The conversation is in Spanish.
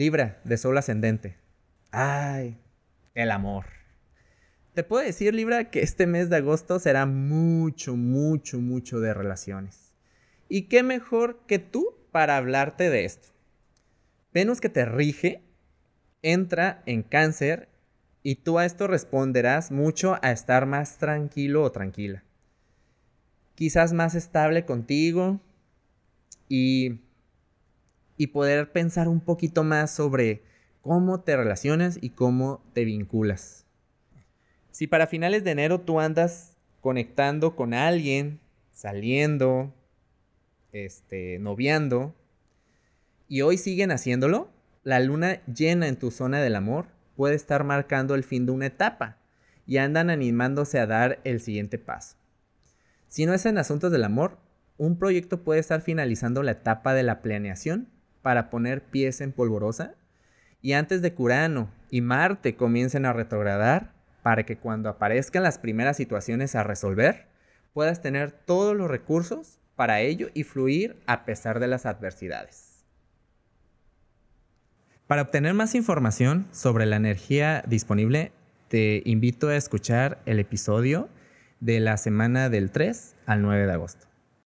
Libra, de sol ascendente. Ay, el amor. Te puedo decir, Libra, que este mes de agosto será mucho, mucho, mucho de relaciones. ¿Y qué mejor que tú para hablarte de esto? Venus que te rige entra en cáncer y tú a esto responderás mucho a estar más tranquilo o tranquila. Quizás más estable contigo y, y poder pensar un poquito más sobre cómo te relacionas y cómo te vinculas. Si para finales de enero tú andas conectando con alguien, saliendo, este, noviando, y hoy siguen haciéndolo, la luna llena en tu zona del amor puede estar marcando el fin de una etapa y andan animándose a dar el siguiente paso. Si no es en asuntos del amor, un proyecto puede estar finalizando la etapa de la planeación para poner pies en polvorosa y antes de Curano y Marte comiencen a retrogradar para que cuando aparezcan las primeras situaciones a resolver, puedas tener todos los recursos para ello y fluir a pesar de las adversidades. Para obtener más información sobre la energía disponible, te invito a escuchar el episodio de la semana del 3 al 9 de agosto.